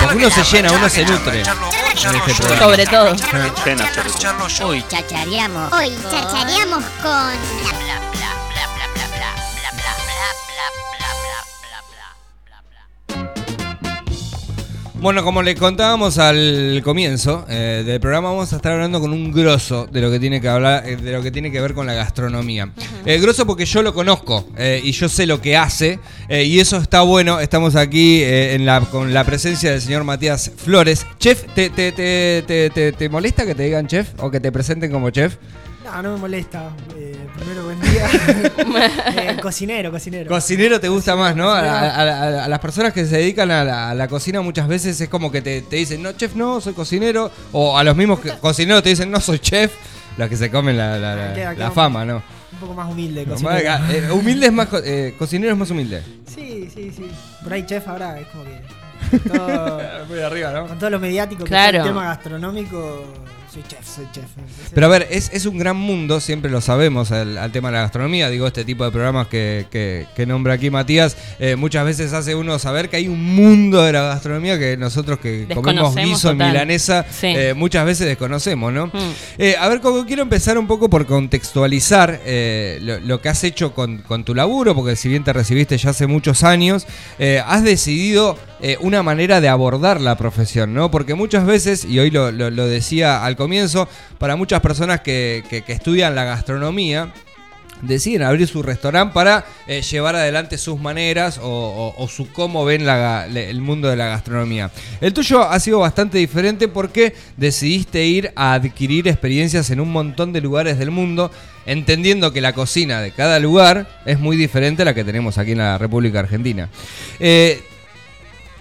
Porque uno se llena, uno se nutre. este. Sobre todo. Hoy Chachareamos. Hoy chachareamos con Bueno, como les contábamos al comienzo eh, del programa, vamos a estar hablando con un grosso de lo que tiene que hablar, eh, de lo que tiene que ver con la gastronomía. Eh, grosso porque yo lo conozco y yo sé lo que hace y eso está bueno. Estamos aquí en la, con la presencia del señor Matías Flores. Chef, ¿te, te, te, te, te- te molesta que te digan chef o que te presenten como chef? No, no me molesta. Eh, primero, buen día. Eh, cocinero, cocinero. Cocinero te gusta más, ¿no? A, a- a- a las personas que se dedican a la, a la cocina muchas veces es como que te, te dicen, no, chef, no, soy cocinero. O a los mismos que- cocineros te dicen, no, soy chef. Los que se comen la, la- la- Queda- la queda fama, ¿no? un poco más humilde, No, cocinero. más- eh, humilde es más, co- eh, cocinero es más humilde. Sí, sí, sí. Por ahí chef ahora es como que. con todo- Muy arriba, ¿no? con todo lo mediático que Claro. es el tema gastronómico, soy chef, soy chef. Pero a ver, es, es un gran mundo, siempre lo sabemos, al, al tema de la gastronomía. Digo, este tipo de programas que, que- que nombra aquí Matías, eh, muchas veces hace uno saber que hay un mundo de la gastronomía que nosotros que comemos guiso en milanesa Sí. eh, muchas veces desconocemos, ¿no? Mm. Eh, a ver, Coco, quiero empezar un poco por contextualizar eh, lo, lo que has hecho con, con tu laburo, porque si bien te recibiste ya hace muchos años, eh, has decidido eh, una manera de abordar la profesión, ¿no? Porque muchas veces, y hoy lo, lo- lo decía al comienzo, para muchas personas que, estudian la gastronomía, deciden abrir su restaurante para eh, llevar adelante sus maneras o, su cómo ven el mundo de la gastronomía. El tuyo ha sido bastante diferente porque decidiste ir a adquirir experiencias en un montón de lugares del mundo, entendiendo que la cocina de cada lugar es muy diferente a la que tenemos aquí en la República Argentina. Eh,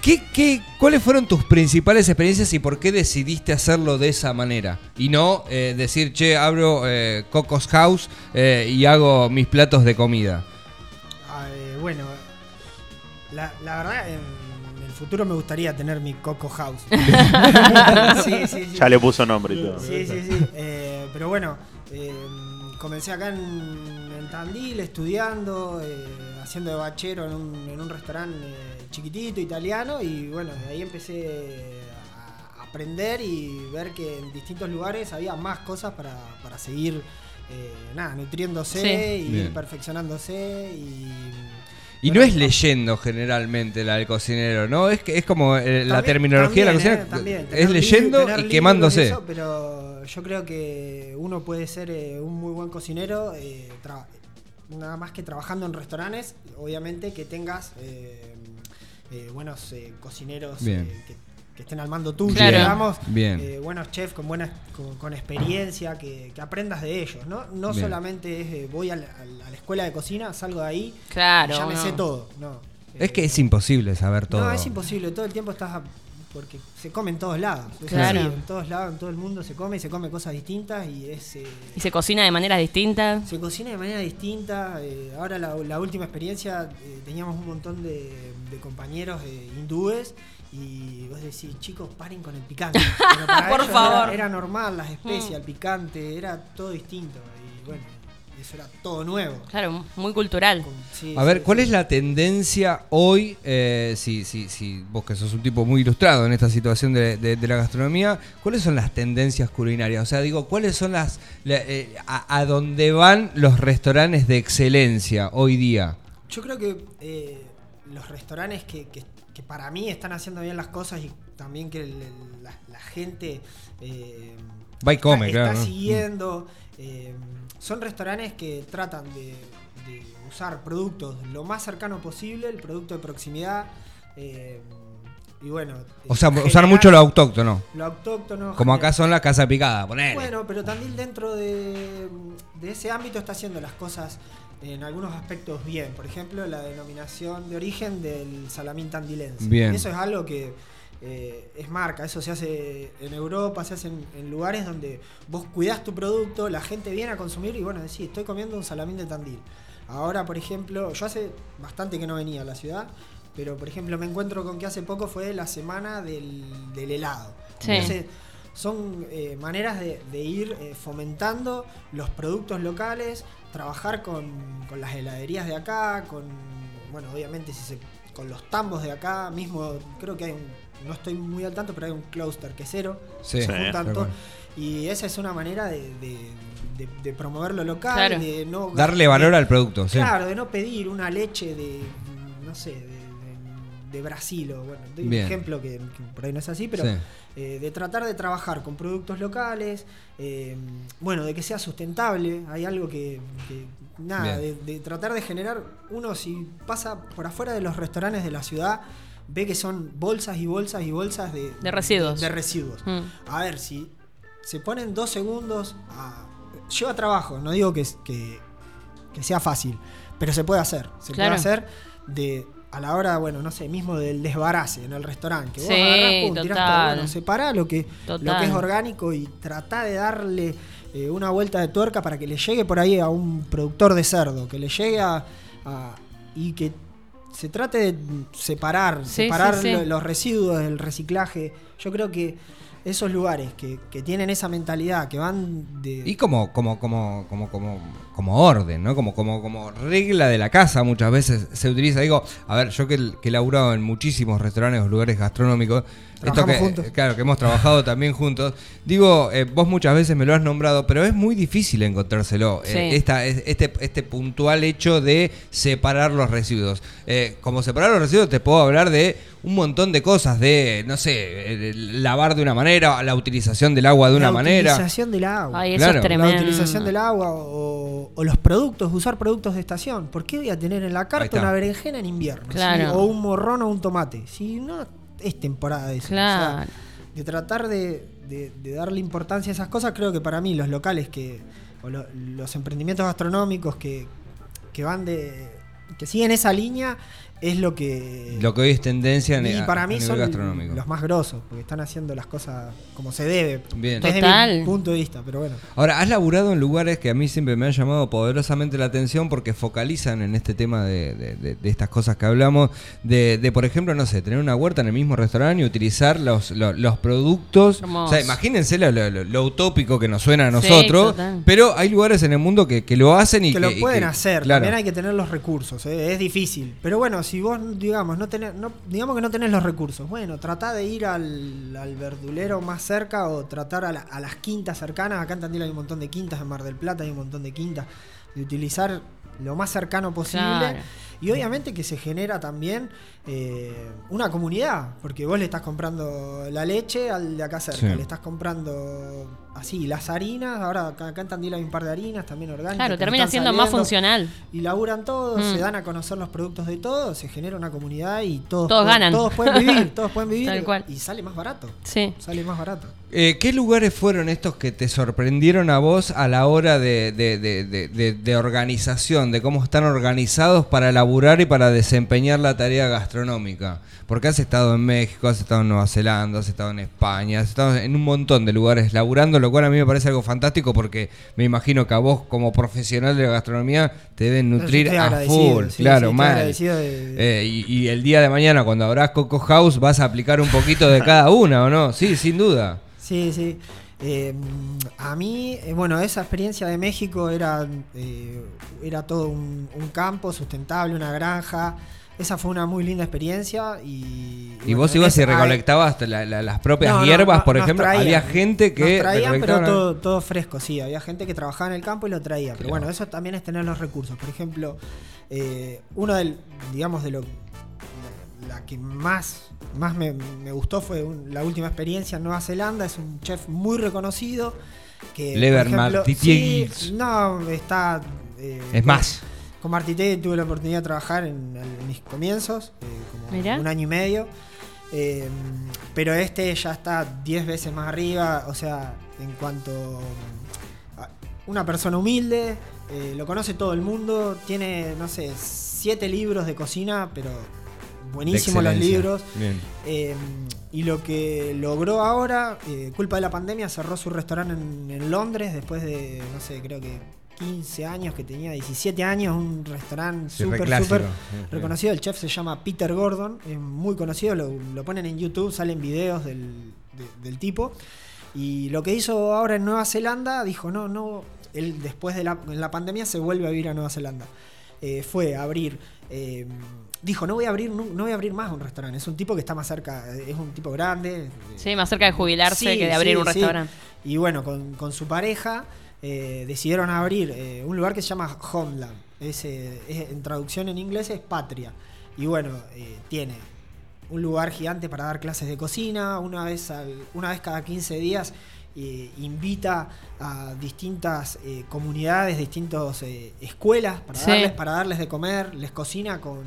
¿Qué, qué, cuáles fueron tus principales experiencias y por qué decidiste hacerlo de esa manera? Y no eh, decir, che, abro eh, Coco's House eh, y hago mis platos de comida. Ah, eh, bueno, la, la verdad, en el futuro me gustaría tener mi Coco House. sí, sí, sí. Ya le puso nombre y todo. Sí, sí, sí. Eh, pero bueno, eh, comencé acá en, en Tandil estudiando, eh, haciendo de bachero en un, en un restaurante eh, chiquitito italiano y bueno, de ahí empecé a aprender y ver que en distintos lugares había más cosas para, para seguir eh, nada, nutriéndose Sí. y Bien. perfeccionándose y... Y no es leyendo generalmente la del cocinero, ¿no? Es que es como eh, la También- terminología de la cocina. eh, también, es leyendo y quemándose. eso, pero yo creo que uno puede ser eh, un muy buen cocinero, eh, nada más que trabajando en restaurantes, obviamente que tengas eh, eh, buenos eh, cocineros eh, que, que estén al mando tuyo, Claro. digamos, Bien. eh, buenos chefs con buenas con, con experiencia, que, que aprendas de ellos, ¿no? No Bien. solamente es eh, voy a la, a la escuela de cocina, salgo de ahí, Claro. y ya me no. sé todo, no. Es que es imposible saber todo. no, es imposible, todo el tiempo estás. Porque se come en todos lados. Claro. así, en todos lados, en todo el mundo se come y se come cosas distintas y es. eh, Y se cocina de maneras distintas. se cocina de manera distinta. eh, ahora la, la última experiencia eh, teníamos un montón de, de compañeros eh, hindúes y vos decís, chicos, paren con el picante. Pero para Por favor. Era, era normal, las especias, Mm. el picante, era todo distinto. Y bueno, eso era todo nuevo. Claro, muy cultural. Sí, A ver, ¿cuál sí. es la tendencia hoy? eh, si, si, si vos que sos un tipo muy ilustrado en esta situación de, de- de la gastronomía, ¿cuáles son las tendencias culinarias? O sea, digo, ¿cuáles son las... la- eh, a, a dónde van los restaurantes de excelencia hoy día? Yo creo que eh, los restaurantes que, que- que para mí están haciendo bien las cosas y también que el- el- la, la gente eh, Va y come, está, claro, está ¿no? siguiendo, eh, son restaurantes que tratan de, de usar productos lo más cercano posible, el producto de proximidad. eh, y bueno, O sea, generar usar mucho lo autóctono. lo autóctono. Como acá son las casas picadas, ponele. bueno, pero Tandil dentro de, de ese ámbito está haciendo las cosas en algunos aspectos bien. Por ejemplo, la denominación de origen del salamín tandilense. Bien. Eso es algo que eh, es marca, eso se hace en Europa, se hace en, en lugares donde vos cuidás tu producto, la gente viene a consumir y bueno, decís, estoy comiendo un salamín de Tandil. Ahora, por ejemplo, yo hace bastante que no venía a la ciudad, pero por ejemplo me encuentro con que hace poco fue la semana del, del helado. Sí. Entonces, son eh, maneras de, de ir eh, fomentando los productos locales, trabajar con, con las heladerías de acá, con, bueno, obviamente si se con los tambos de acá, mismo creo que hay un, no estoy muy al tanto, pero hay un cluster quesero. Sí, se Sí, cual. Y esa es una manera de, de- de- de promover lo local, Claro. de no Darle valor de- al producto, sí. Claro, de no pedir una leche de, no sé, de, de- de Brasil o bueno, doy Bien. un ejemplo que, que por ahí no es así, pero Sí. eh, de tratar de trabajar con productos locales, eh, bueno, de que sea sustentable, hay algo que, que- nada, de, de tratar de generar, uno si pasa por afuera de los restaurantes de la ciudad, ve que son bolsas y bolsas y bolsas de, De residuos. de residuos. Mm. A ver, si se ponen dos segundos a... Lleva trabajo, no digo que, que, que sea fácil, pero se puede hacer. Se Claro. puede hacer de a la hora, bueno, no sé, mismo del desbarace en el restaurante. Que vos Sí, agarrás, pum, tirás todo, bueno, separá lo que, lo que es orgánico y tratá de darle eh, una vuelta de tuerca para que le llegue por ahí a un productor de cerdo, que le llegue a, a- y que se trate de separar, Sí, separar sí, sí. lo- los residuos del reciclaje. Yo creo que esos lugares que, que tienen esa mentalidad, que van de... Y como, como, como, como, como, como orden, ¿no? Como, como, como regla de la casa muchas veces se utiliza. Digo, a ver, yo que, que he laburado en muchísimos restaurantes o lugares gastronómicos, esto que, juntos. claro, que hemos trabajado también juntos. Digo, eh, vos muchas veces me lo has nombrado, pero es muy difícil encontrárselo. eh, esta, este, este puntual hecho de separar los residuos. Eh, como separar los residuos te puedo hablar de un montón de cosas, de, no sé, lavar de una manera, la utilización del agua de una la manera. utilización del agua. Ay, eso Claro. es La tremendo. La utilización del agua o, o los productos, usar productos de estación. ¿Por qué voy a tener en la carta una berenjena en invierno? Claro. ¿sí? O un morrón o un tomate. Si no es temporada de eso. Claro. O sea, de tratar de, de- de darle importancia a esas cosas, creo que para mí los locales que. o lo- los emprendimientos gastronómicos que, que van de. que siguen esa línea es lo que. Lo que hoy es tendencia en y a- para mí nivel son gastronómico. los más grosos, porque están haciendo las cosas como se debe. Bien. Desde Total. mi punto de vista, pero bueno. Ahora, has laburado en lugares que a mí siempre me han llamado poderosamente la atención porque focalizan en este tema de, de- de- de estas cosas que hablamos, de, de, por ejemplo, no sé, tener una huerta en el mismo restaurante y utilizar los, lo- los productos. Hermoso. O sea, imagínense lo, lo- lo- lo utópico que nos suena a nosotros, pero hay lugares en el mundo que, que lo hacen y que que, lo y pueden que- hacer, claro. también hay que tener los recursos, ¿eh? es difícil. Pero bueno, si vos, digamos, no tenés, no, digamos que no tenés los recursos, bueno, tratá de ir al, al verdulero más cerca o tratar a, la- a las quintas cercanas. Acá en Tandil hay un montón de quintas, en Mar del Plata hay un montón de quintas, de utilizar lo más cercano posible. Y obviamente que se genera también eh, una comunidad, porque vos le estás comprando la leche al de acá cerca, Sí. le estás comprando así las harinas, ahora acá, en Tandil hay un par de harinas también orgánicas. Claro, termina siendo más funcional. Y laburan todos, Mm. se dan a conocer los productos de todos, se genera una comunidad y todos, Todos pueden- ganan. todos pueden vivir, todos pueden vivir Tal cual. y sale más barato, Sí. sale más barato. Eh, ¿Qué lugares fueron estos que te sorprendieron a vos a la hora de, de- de- de- de- de organización, de cómo están organizados para laburar y para desempeñar la tarea gastronómica? Porque has estado en México, has estado en Nueva Zelanda, has estado en España, has estado en un montón de lugares laburando, lo cual a mí me parece algo fantástico porque me imagino que a vos como profesional de la gastronomía te deben nutrir a full, sí, sí, claro, mal. de- Eh, y, y el día de mañana cuando habrás Coco House vas a aplicar un poquito de cada una, ¿o no? Sí, sin duda. Sí, sí. Eh, a mí, eh, bueno, esa experiencia de México era, eh, era todo un, un campo sustentable, una granja. Esa fue una muy linda experiencia. Y, Y vos ibas y recolectabas la- la- las propias No, hierbas, no, por ejemplo. traían. Había gente que Nos traían, pero todo, todo fresco, sí. Había gente que trabajaba en el campo y lo traía. Pero bueno, eso también es tener los recursos. Por ejemplo, eh, uno del, digamos, de lo la que más, más me, me gustó fue un- la última experiencia en Nueva Zelanda. Es un chef muy reconocido. Que, Lever sí, no, está. eh, Es más. Con Martité tuve la oportunidad de trabajar en, en mis comienzos, eh, como Mirá. un año y medio. Eh, pero este ya está 10 veces más arriba, o sea, en cuanto a una persona humilde, eh, lo conoce todo el mundo, tiene, no sé, siete libros de cocina, pero buenísimos los libros. Eh, y lo que logró ahora, eh, culpa de la pandemia, cerró su restaurante en, en Londres después de, no sé, creo que 15 años, que tenía 17 años, un restaurante súper, súper reconocido. El chef se llama Peter Gordon, es muy conocido, lo, lo ponen en YouTube, salen videos del, de- del tipo. Y lo que hizo ahora en Nueva Zelanda, dijo, no, no, él después de la, en la pandemia se vuelve a vivir a Nueva Zelanda. Eh, fue abrir eh, dijo, no voy a abrir no voy a abrir más un restaurante. Es un tipo que está más cerca, es un tipo grande. Sí, más cerca de jubilarse Sí, que de abrir sí, un sí. restaurante. Y bueno, con, con su pareja eh, decidieron abrir eh, un lugar que se llama Homeland. Es, eh, es- en traducción en inglés es patria. Y bueno, eh, tiene un lugar gigante para dar clases de cocina, una vez, al- una vez cada 15 días eh, invita a distintas eh, comunidades, distintas eh, escuelas para, Sí. darles, para darles de comer, les cocina con,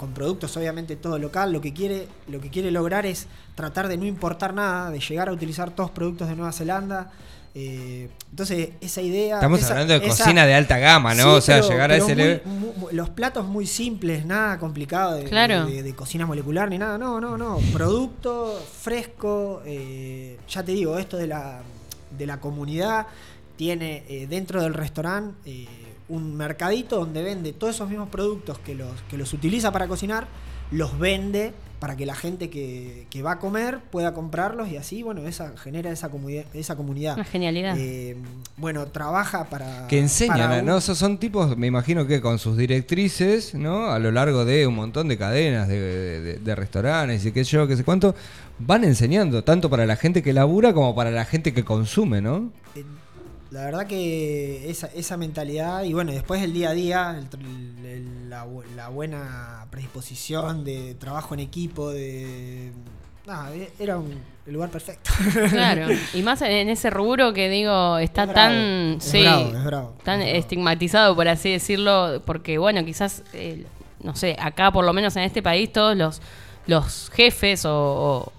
con productos obviamente todo local, lo que quiere, lo que quiere lograr es tratar de no importar nada, de llegar a utilizar todos productos de Nueva Zelanda. eh, entonces, esa idea. Estamos esa- hablando de esa- cocina de alta gama, ¿no? Sí, o sea, pero- llegar a ese muy- level. mu- mu- los platos muy simples, nada complicado de, Claro. de- de cocina molecular ni nada. No, no, no. Producto fresco. eh, ya te digo, esto de la, de la comunidad tiene eh, dentro del restaurante eh, un mercadito donde vende todos esos mismos productos que los, que los utiliza para cocinar, los vende para que la gente que, que va a comer pueda comprarlos y así, bueno, esa genera esa comunidad. Esa comunidad. Una genialidad. Eh, bueno, trabaja para... Que enseñan, para un- ¿no? Esos son tipos, me imagino que con sus directrices, ¿no? A lo largo de un montón de cadenas, de, de- de restaurantes y qué sé yo, qué sé cuánto, van enseñando, tanto para la gente que labura como para la gente que consume, ¿no? Eh, La verdad que esa, esa mentalidad y bueno, después el día a día, el tr- el- la, bu- la buena predisposición de trabajo en equipo, de... Nada, e- era un, el lugar perfecto. Claro. Y más en ese rubro que digo, está Es bravo, tan. es sí, bravo, es bravo, tan es estigmatizado, por así decirlo, porque bueno, quizás, eh, no sé, acá por lo menos en este país todos los. Los jefes o,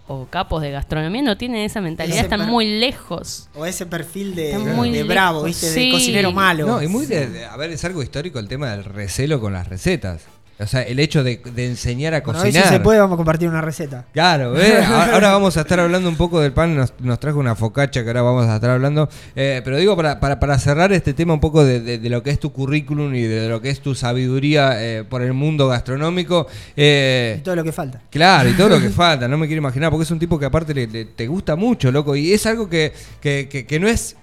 o- o capos de gastronomía no tienen esa mentalidad, Ese están muy lejos. o ese perfil de, de bravo, ¿viste? sí. De cocinero malo. No, y muy de, de- a ver, es algo histórico el tema del recelo con las recetas. O sea, el hecho de, de enseñar a Bueno, cocinar. si se puede, vamos a compartir una receta. Claro. A- ahora vamos a estar hablando un poco del pan, nos, nos trajo una focacha que ahora vamos a estar hablando, Eh, pero digo, para, para, para cerrar este tema un poco de, de- de lo que es tu currículum y de lo que es tu sabiduría eh, por el mundo gastronómico, eh, Y todo lo que falta. Claro, y todo lo que falta, no me quiero imaginar, porque es un tipo que aparte le- le- te gusta mucho, loco, y es algo que, que, que- que no es...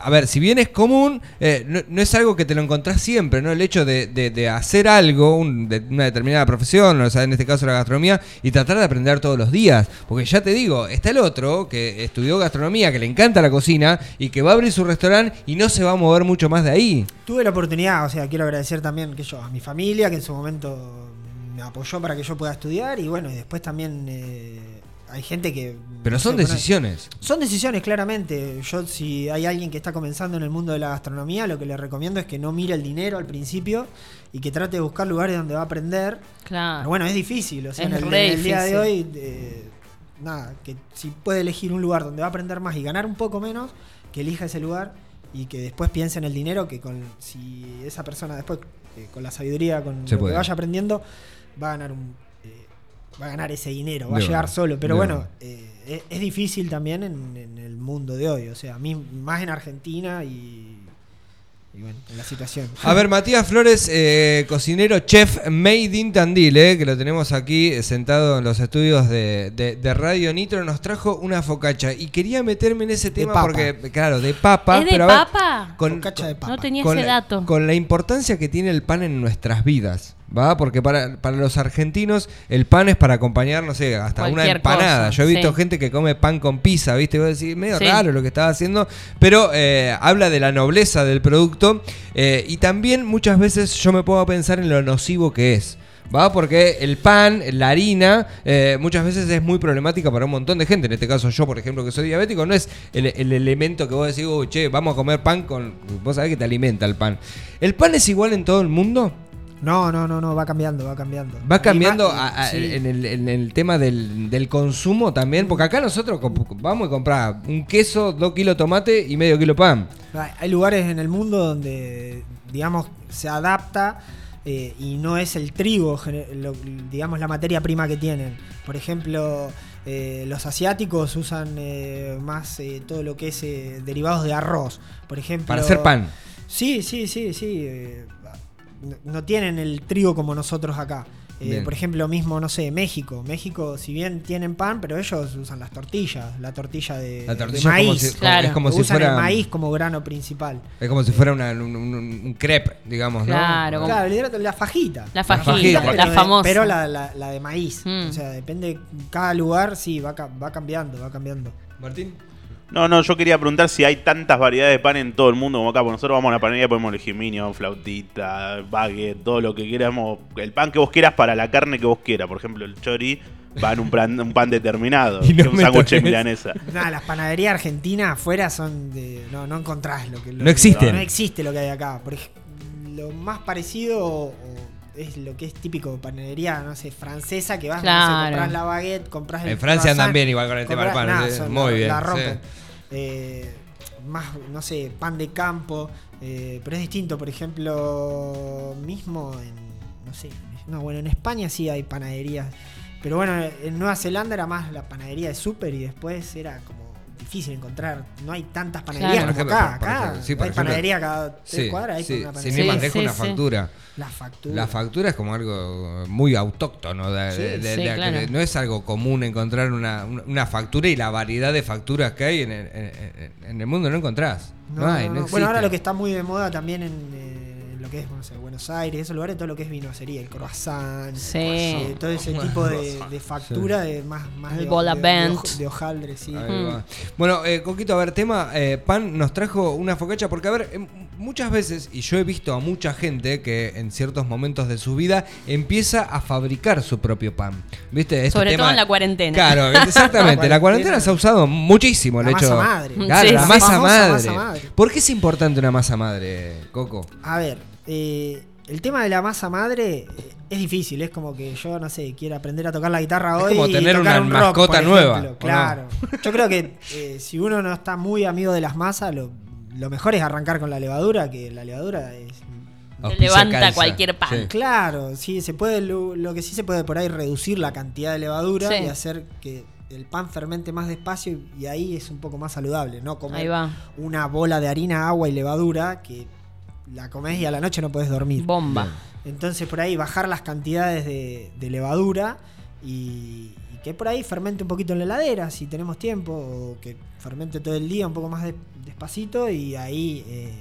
A ver, si bien es común, eh, no, es algo que te lo encontrás siempre, ¿no? El hecho de, de- hacer algo, una determinada profesión, o sea, en este caso la gastronomía, y tratar de aprender todos los días. Porque ya te digo, está el otro que estudió gastronomía, que le encanta la cocina, y que va a abrir su restaurante y no se va a mover mucho más de ahí. Tuve la oportunidad, o sea, quiero agradecer también que yo, a mi familia, que en su momento me apoyó para que yo pueda estudiar, y bueno, y después también eh, hay gente que... Pero no son sé, bueno, decisiones. Son decisiones, claramente. Yo, si hay alguien que está comenzando en el mundo de la gastronomía, lo que le recomiendo es que no mire el dinero al principio y que trate de buscar lugares donde va a aprender. Claro. Pero bueno, es difícil. O sea, Es en el, re en el día de hoy, eh, nada, que si puede elegir un lugar donde va a aprender más y ganar un poco menos, que elija ese lugar y que después piense en el dinero, que con si esa persona después, eh, con la sabiduría, con Se lo puede. que vaya aprendiendo, va a ganar un... va a ganar ese dinero, va De a llegar verdad, solo. Pero de bueno, eh, es, es difícil también en, en el mundo de hoy. O sea, a mí más en Argentina y, y bueno, en la situación. A ver, Matías Flores, eh, cocinero, chef made in Tandil, eh, que lo tenemos aquí eh, sentado en los estudios de, de- de Radio Nitro, nos trajo una focacha. Y quería meterme en ese tema porque, claro, de papa. ¿Es de pero a ver, papa? Focacha de papa. No tenía con ese la, dato. con la importancia que tiene el pan en nuestras vidas. ¿Va? Porque para, para los argentinos el pan es para acompañar, no sé, hasta una empanada. cosa, Yo he visto sí. gente que come pan con pizza, ¿viste? Y vos decís, medio Sí. raro lo que estaba haciendo, pero eh, habla de la nobleza del producto eh, y también muchas veces yo me puedo pensar en lo nocivo que es. ¿Va? Porque el pan, la harina, eh, muchas veces es muy problemática para un montón de gente. En este caso, yo, por ejemplo, que soy diabético, no es el, el elemento que vos decís, "Uy, che, vamos a comer pan con. Vos sabés que te alimenta el pan. ¿El pan es igual en todo el mundo? No, no, no, no, va cambiando, va cambiando. Va cambiando más- a- a- sí. en, el, en el tema del, del consumo también, porque acá nosotros vamos y compramos un queso, dos kilos de tomate y medio kilo de pan. Hay- lugares en el mundo donde, digamos, se adapta eh, y no es el trigo, lo- digamos, la materia prima que tienen. Por ejemplo, eh, los asiáticos usan eh, más eh, todo lo que es derivados de arroz. Por ejemplo, Para hacer pan. Sí, sí, sí, sí. No- tienen el trigo como nosotros acá. Eh, por ejemplo, mismo, no sé, México. México, si bien tienen pan, pero ellos usan las tortillas, la tortilla de, La de tortilla es como maíz. si- Claro. es como si usan fuera el maíz como grano principal. es como si fuera una- un, un- un crepe, digamos, ¿no? Claro, como- la fajita. La fajita, fajita, pero la de- famosa. Pero la, la- la de maíz. Mm. O sea, depende, cada lugar sí va, va cambiando, va cambiando. Martín. No, no, yo quería preguntar si hay tantas variedades de pan en todo el mundo como acá. Porque nosotros vamos a la panadería, podemos elegir minion, flautita, baguette, todo lo que queramos. El pan que vos quieras para la carne que vos quieras. Por ejemplo, el chori va en un pan, un pan determinado. Y no que un me sándwich milanesa. Nada, las panaderías argentinas afuera son de. No, no encontrás lo que. lo No que- existen. No, existe lo que hay acá. Por ej- lo más parecido o- o es lo que es típico de panadería, no sé, francesa, que vas, no sé, Claro. compras la baguette, compras el En Francia andan bien igual con el tema del pan. Muy la- bien. La sí. rompen. Eh, más, no sé, pan de campo. eh, pero es distinto, por ejemplo, mismo en. No sé. No, bueno, en España sí hay panaderías. Pero bueno, en Nueva Zelanda era más la panadería de súper y después era como difícil encontrar. No hay tantas panaderías Claro. como Por ejemplo, acá. por acá ejemplo, sí, por hay ejemplo. panadería cada tres Sí, cuadras. Hay sí, una panadería. lejos, sí, una factura. La factura. La factura es como algo muy autóctono. de- Sí, de- de- sí, de- claro. No es algo común encontrar una, una- factura y la variedad de facturas que hay en el, en- en- en el mundo no encontrás. No, No, hay, no, no no. Bueno, ahora lo que está muy de moda también en eh, lo que es no sé, Buenos Aires, esos lugares, todo lo que es vinocería, el croissant, Sí. eh, todo ese tipo de, de factura de más, más El de, Bola de- hoj- de hojaldre, sí. Mm. Bueno, eh, Coquito, a ver, tema, eh, Pan nos trajo una focacha, porque a ver, em, muchas veces, y yo he visto a mucha gente que en ciertos momentos de su vida empieza a fabricar su propio pan. ¿Viste? Este Sobre tema- todo en la cuarentena. Claro, exactamente. la cuarentena. cuarentena se ha usado muchísimo. La el hecho, masa madre. Claro, Sí, la sí. masa Famosa madre. masa madre. ¿Por qué es importante una masa madre, Coco? A ver, eh, el tema de la masa madre eh, es difícil, es como que yo, no sé, quiero aprender a tocar la guitarra Es hoy. como y tener tocar una un rock, mascota nueva. Claro. Yo creo que eh, si uno no está muy amigo de las masas, lo, lo mejor es arrancar con la levadura, que la levadura es levanta calza. cualquier pan. Sí. Claro, sí, se puede, lo, lo que sí se puede por ahí reducir la cantidad de levadura Sí. y hacer que el pan fermente más despacio y, y ahí es un poco más saludable, no Ahí comer va. una bola de harina, agua y levadura que la comes y a la noche no puedes dormir. Bomba. Entonces por ahí bajar las cantidades de, de levadura y, y que por ahí fermente un poquito en la heladera si tenemos tiempo o que fermente todo el día un poco más de- despacito y ahí... eh,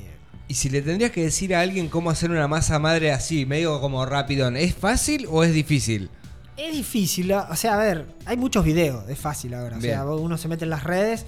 Y si le tendrías que decir a alguien cómo hacer una masa madre así, medio como rápido, ¿es fácil o es difícil? Es difícil, o sea, a ver, hay muchos videos, es fácil ahora. O sea, uno se mete en las redes.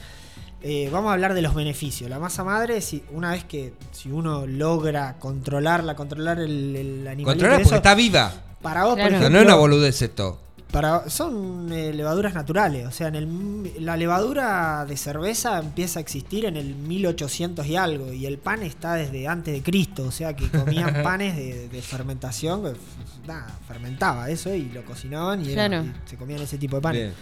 Eh, vamos a hablar de los beneficios. La masa madre, si una vez que si uno logra controlarla, controlar el, el animalito, Controlar porque está viva. para vos, Claro. por ejemplo, no es una boludez esto. para, son eh, levaduras naturales. O sea, en el, la levadura de cerveza empieza a existir en el 1800 y algo. Y el pan está desde antes de Cristo. O sea, que comían panes de, de fermentación. que, nada, fermentaba eso y lo cocinaban y, era- Claro. y se comían ese tipo de panes.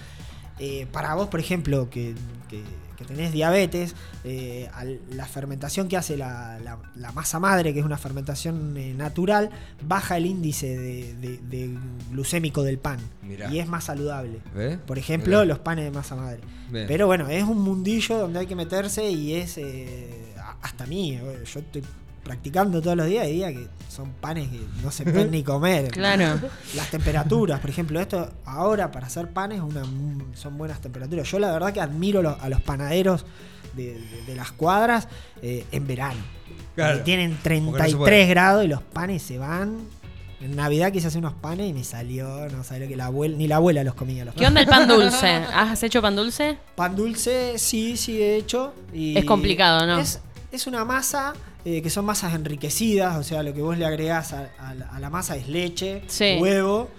Eh, para vos, por ejemplo, que, que- que tenés diabetes, eh, al- la fermentación que hace la, la- la masa madre, que es una fermentación eh, natural, baja el índice de, de- de glucémico del pan Mirá. y es más saludable. Por ejemplo, Mirá. los panes de masa madre. Bien. Pero bueno, es un mundillo donde hay que meterse y es eh, hasta mí. Yo estoy practicando todos los días y día que son panes que no se pueden ni comer. Claro. Las temperaturas, por ejemplo, esto ahora para hacer panes una, son buenas temperaturas. Yo la verdad que admiro lo- a los panaderos de, de- de las cuadras eh, en verano. Claro, Que tienen porque no se 33 puede. grados y los panes se van. En Navidad quise hacer unos panes y me salió, no sabía lo que la abuela, ni la abuela los comía los ¿Qué onda el pan dulce? ¿Has hecho pan dulce? Pan dulce, sí, sí he hecho. Y Es complicado, ¿no? Es, es una masa eh, que son masas enriquecidas, o sea, lo que vos le agregás a, a la- a la masa es leche, Sí. huevo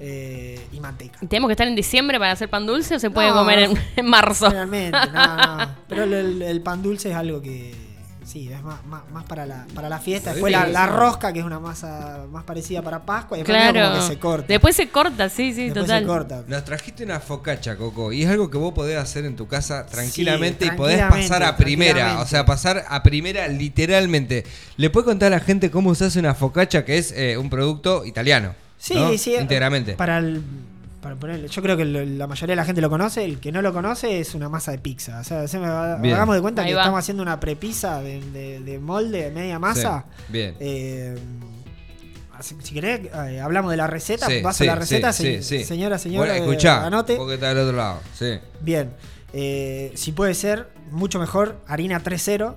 eh, y manteca. ¿Tenemos que estar en diciembre para hacer pan dulce o se puede No, comer en, en marzo? Realmente, no, no. Pero el pan dulce es algo que, sí, es más, más, más para, la, para la fiesta. Después la, la rosca, que es una masa más parecida para Pascua, y después Claro. como que se corta. Después se corta, sí, sí, Después total. se corta. Nos trajiste una focacha, Coco, y es algo que vos podés hacer en tu casa tranquilamente y podés pasar a primera, o sea, pasar a primera literalmente. ¿Le puedes contar a la gente cómo se hace una focacha, que es eh, un producto italiano? Sí, ¿no? sí. Íntegramente. Para el, para ponerle- yo creo que lo- la mayoría de la gente lo conoce. El que no lo conoce es una masa de pizza. O sea, se me hagamos de cuenta Ahí que va. estamos haciendo una prepizza de, de- de molde, de media masa. Sí, Bien. Eh, si, querés, eh, hablamos de la receta. Sí, paso sí, la receta, sí, se- sí, sí. señora, señora. Bueno, eh, escuchá, anote. porque está del otro lado. Sí, Bien. Eh, si puede ser, mucho mejor, harina 3.0.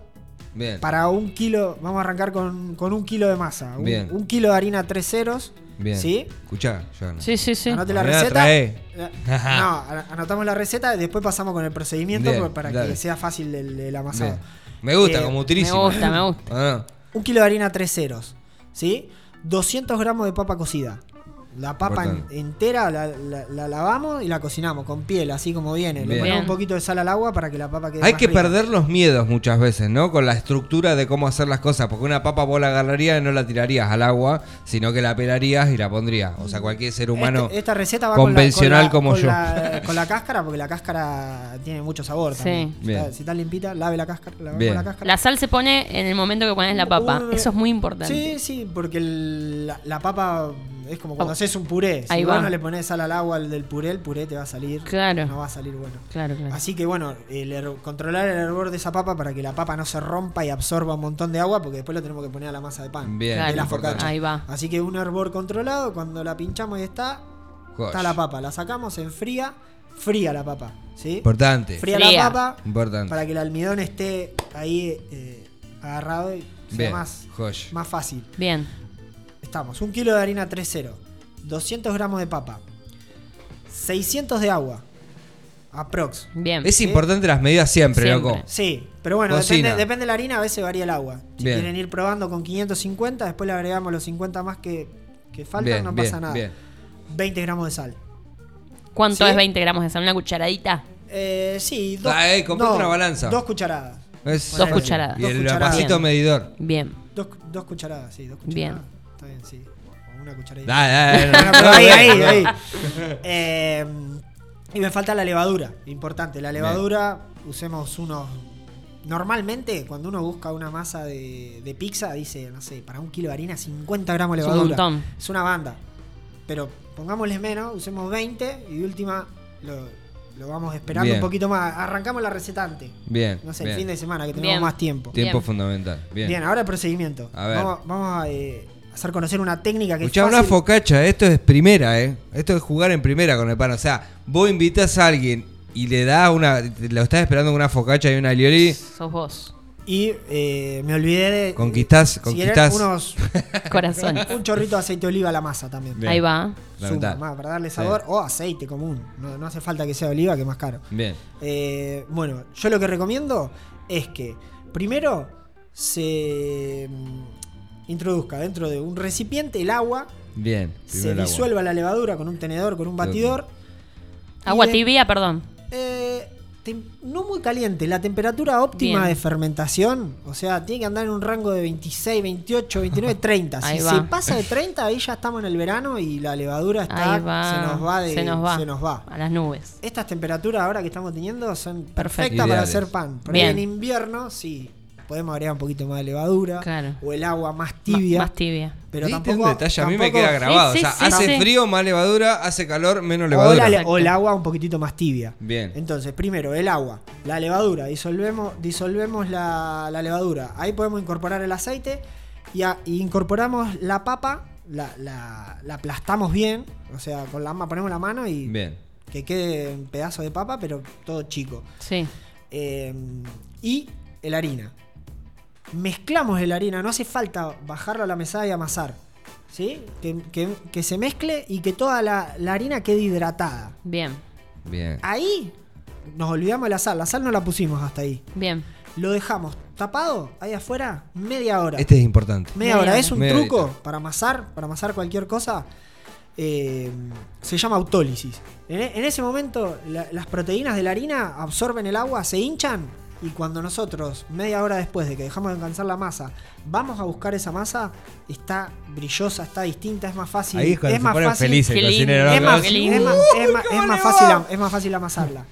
bien. Para un kilo, vamos a arrancar con, con un kilo de masa. Un, Bien. un kilo de harina 3 ceros. Bien. ¿Sí? Escuchá, no. Sí, sí, sí. Anote la receta. Eh, No, an- anotamos la receta y después pasamos con el procedimiento Bien, por- para dale. que sea fácil el, el amasado. Bien. Me gusta, Eh, como Me utilísimo. gusta, me gusta. Ah. Un kilo de harina 3 ceros. ¿Sí? 200 gramos de papa cocida. La papa en- entera la, la- la lavamos y la cocinamos con piel, así como viene. Le Bien. ponemos un poquito de sal al agua para que la papa quede Hay más que rica. perder los miedos muchas veces, ¿no? Con la estructura de cómo hacer las cosas. Porque una papa vos la agarrarías y no la tirarías al agua, sino que la pelarías y la pondrías. O sea, cualquier ser humano. Este- esta receta va convencional con la, como con yo. la- con la cáscara, porque la cáscara tiene mucho sabor Sí. también. Si Bien. está, si está limpita, lave la cáscara. lave la cáscara. La sal se pone en el momento que pones la papa. Un- Eso es muy importante. Sí, sí, porque el- la, la papa es como cuando Oh. haces un puré. Si Ahí vos va. no le pones sal al agua al del puré, el puré te va a salir. Claro. No va a salir bueno. Claro, claro. Así que bueno, el controlar el hervor de esa papa para que la papa no se rompa y absorba un montón de agua, porque después lo tenemos que poner a la masa de pan. Bien, Claro. de la. Ahí va. Así que un hervor controlado, cuando la pinchamos y está, está la papa. La sacamos, se enfría, fría la papa. ¿Sí? Importante. Fría, Fría. la papa Importante. para que el almidón esté ahí eh, agarrado y sea Bien. más, más fácil. Bien. Estamos, un kilo de harina 3.0, 200 gramos de papa, 600 de agua, aprox. Bien. Es ¿Sí? importante las medidas siempre, Siempre. loco. Sí, pero bueno, Cocina. depende, depende de la harina, a veces varía el agua. Si Bien. quieren ir probando con 550, después le agregamos los 50 más que, que faltan, Bien, no bien, pasa nada. bien. 20 gramos de sal. ¿Cuánto ¿Sí? es 20 gramos de sal? ¿Una cucharadita? Eh, sí, dos, Ah, eh, comprate una balanza. Dos cucharadas. Es- Dos cucharadas. Y Dos el cucharadas. vasito medidor. Bien. Dos, dos cucharadas, sí, dos cucharadas. Bien. Está bien, sí. O una cucharadita. Dale, dale, ahí, ahí, ahí. Eh, y me falta la levadura, importante. La levadura, usemos unos. Normalmente, cuando uno busca una masa de, de pizza, dice, no sé, para un kilo de harina, 50 gramos de Es un levadura. montón. Es una banda. Pero pongámosle menos, usemos 20 y de última lo, lo vamos esperando Bien. un poquito más. Arrancamos la receta antes. Bien. No sé, bien. el fin de semana, que tenemos Bien. más tiempo. Tiempo Bien. fundamental. Bien. Bien, ahora el procedimiento. A ver. Vamos, vamos a eh, hacer conocer una técnica que Escuchá, es una focacha, esto es primera, ¿eh? Esto es jugar en primera con el pan. O sea, vos invitas a alguien y le das una. Lo estás esperando con una focacha y una alioli. Sos vos. Y eh, me olvidé de. Conquistás- si conquistás. unos, Corazón. un chorrito de aceite de oliva a la masa también. Bien. Ahí va. Suma, más, para darle sabor. O aceite común. No, no hace falta que sea de oliva, que es más caro. Bien. Eh, bueno, yo lo que recomiendo es que primero se introduzca dentro de un recipiente el agua, Bien. se agua. disuelva la levadura con un tenedor, con un batidor. Agua de- tibia, perdón. Eh, tem- no muy caliente, la temperatura óptima Bien. de fermentación, o sea, tiene que andar en un rango de 26, 28, 29, 30. Si se pasa de 30, ahí ya estamos en el verano y la levadura está, Ahí va. se nos va de, se nos va. se nos va. A las nubes. Estas temperaturas ahora que estamos teniendo son perfectas para hacer pan. Bien. en invierno, sí, podemos agregar un poquito más de levadura Claro. o el agua más tibia. más tibia. pero Viste tampoco, un detalle, a mí me queda grabado. Sí, sí, o sea, sí, hace sí. frío, más levadura, hace calor, menos o, levadura. la o el agua un poquitito más tibia. Bien. Entonces, primero el agua, la levadura, disolvemos, disolvemos la, la levadura. Ahí podemos incorporar el aceite y, a- y incorporamos la papa, la, la- la aplastamos bien, o sea, con la ponemos la mano y Bien. que quede un pedazo de papa, pero todo chico. Sí. Eh, y el harina. Mezclamos el harina, no hace falta bajarlo a la mesada y amasar. ¿Sí? Que, que- que se mezcle y que toda la, la harina quede hidratada. Bien. Bien. Ahí nos olvidamos de la sal. La sal no la pusimos hasta ahí. Bien. Lo dejamos tapado ahí afuera media hora. Este es importante. Media Media hora. Es un Media truco horita. para amasar, para amasar cualquier cosa. eh, se llama autólisis. En, en ese momento, la- las proteínas de la harina absorben el agua, se hinchan. Y cuando nosotros, media hora después de que dejamos de alcanzar la masa, vamos a buscar esa masa, está brillosa, está distinta, es más fácil. Ahí es cuando es se más fácil, el cocinero. es más, qué es lindo. más- es más- ¿cómo es más le fácil, es más fácil amasarla.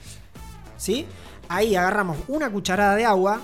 ¿Sí? Ahí agarramos una cucharada de agua,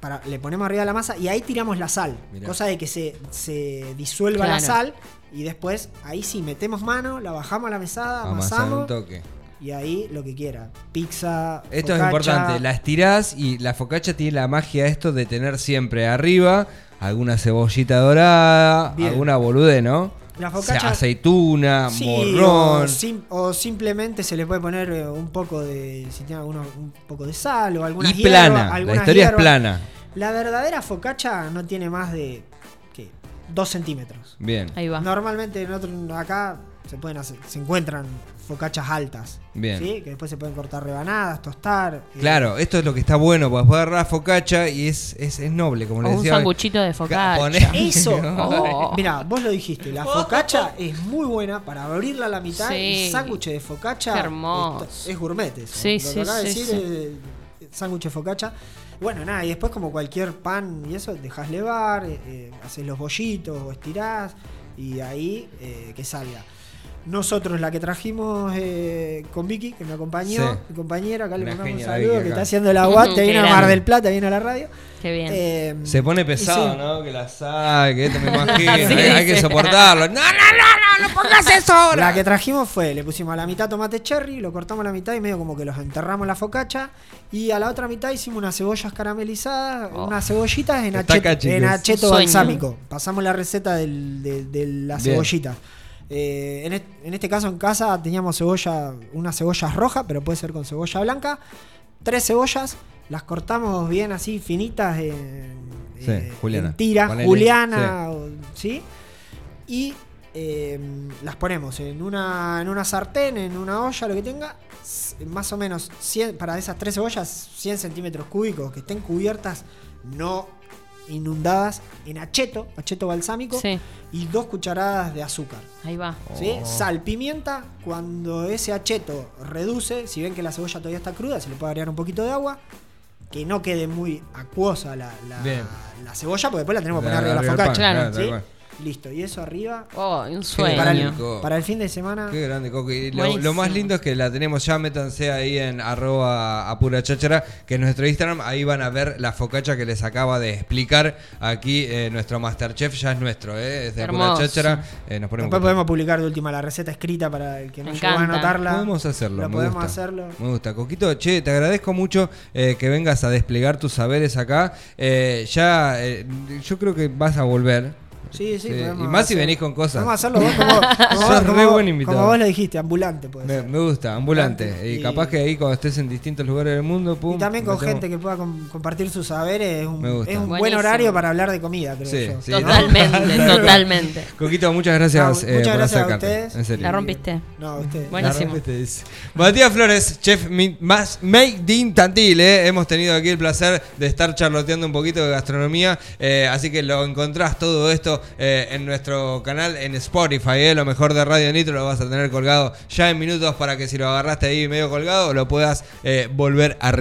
para, le ponemos arriba de la masa y ahí tiramos la sal. Mirá. Cosa de que se, se disuelva la sal y después ahí sí metemos mano, la bajamos a la mesada, amasamos toque. Y ahí lo que quiera. Pizza. Esto es focaccia. importante, la estirás y la focacha tiene la magia esto de tener siempre arriba alguna cebollita dorada, Bien. alguna bolude, ¿no? La O sea, focaccia- aceituna, Sí, morrón. O, sim- o simplemente se le puede poner eh, un poco de. Si tiene alguno, un poco de sal o algunas Y hierbas, plana, la historia es plana. La verdadera focacha no tiene más de. ¿qué? Dos centímetros. Bien, Ahí va. Normalmente en otro, acá se pueden hacer, se encuentran focachas altas. Bien. ¿sí? Que después se pueden cortar rebanadas, tostar. eh, Claro, esto es lo que está bueno, porque puedes agarrar la focacha y es, es, es noble, como le O un decía. sanguchito de focaccia. Poné- Eso, Oh. mira, vos lo dijiste, la focacha es muy buena para abrirla a la mitad. Sí. El sándwich de focacha hermoso. es, es gourmet. eso. Sí, Lo que sí, de decir sí. es sándwich de focacha. Bueno, nada, y después como cualquier pan y eso, dejas levar, eh, eh, haces los bollitos o estirás y ahí eh, que salga. Nosotros la que trajimos eh, con Vicky, que me acompañó, Sí. mi compañera, acá le Una mandamos un saludo, que está haciendo el aguante, vino a Mar del Plata, vino a la radio. Qué bien. Eh, Se pone pesado, sí. ¿no? Que la sal, que esto me imagino. Sí, hay, hay que soportarlo. No, no, no, no, no pongas eso ahora. La que trajimos fue, le pusimos a la mitad tomate cherry, lo cortamos a la mitad y medio como que los enterramos en la focacha. Y a la otra mitad hicimos unas cebollas caramelizadas, Oh. unas cebollitas en chicos. en acheto balsámico. Pasamos la receta del- de, de la Bien. Eh, en, est- en este caso en casa teníamos cebolla, unas cebollas rojas, pero puede ser con cebolla blanca. Tres cebollas, las cortamos bien así, finitas en, Sí, eh, Juliana. en tiras, Ponele, juliana, o- ¿sí? Y eh, las ponemos en una, en una sartén, en una olla, lo que tenga, más o menos 100, para esas tres cebollas, 100 centímetros cúbicos, que estén cubiertas, no inundadas, en acheto, acheto balsámico, Sí, y dos cucharadas de azúcar. ahí va. ¿sí? Oh. Sal, pimienta, cuando ese acheto reduce, si ven que la cebolla todavía está cruda, se le puede agregar un poquito de agua, que no quede muy acuosa la, la- la cebolla, porque después la tenemos que poner Arriba de la pan, focacha. claro. Listo, y eso arriba. Oh, un Para el, sueño. Para el fin de semana. Qué grande, Coco. Y lo, más lindo es que la tenemos ya, métanse ahí en arroba apura cháchara, que es nuestro Instagram, ahí van a ver la focacha que les acaba de explicar aquí eh, nuestro Masterchef, ya es nuestro, ¿eh? es de apura Hermoso. cháchara. Eh, nos ponemos Después podemos publicar de última la receta escrita para el que no llegó a anotarla. Podemos hacerlo, Lo me podemos gusta. hacerlo. Me gusta. Coquito, che, te agradezco mucho eh, que vengas a desplegar tus saberes acá. Eh, ya, eh, yo creo que vas a volver. Sí, sí, y más si venís con cosas. Podemos hacerlo vos como, como, Sos como re vos- buen invitado. como vos lo dijiste, ambulante puede Me, ser. me gusta, ambulante. Ambulante. Y, Y- capaz que ahí cuando estés en distintos lugares del mundo, pum, Y también con metemos- gente que pueda com- compartir sus saberes, es un, es buen horario para hablar de comida, creo Sí, yo. sí. Totalmente, totalmente. Coquito, muchas gracias, No, eh, muchas por gracias a ustedes. En serio. La rompiste. No. La Buenísimo. Matías Flores, chef más made in Tantil, eh. hemos tenido aquí el placer de estar charloteando un poquito de gastronomía, eh, así que lo encontrás todo esto eh, en nuestro canal en Spotify, eh. lo mejor de Radio Nitro lo vas a tener colgado ya en minutos para que si lo agarraste ahí medio colgado lo puedas eh, volver a revivir.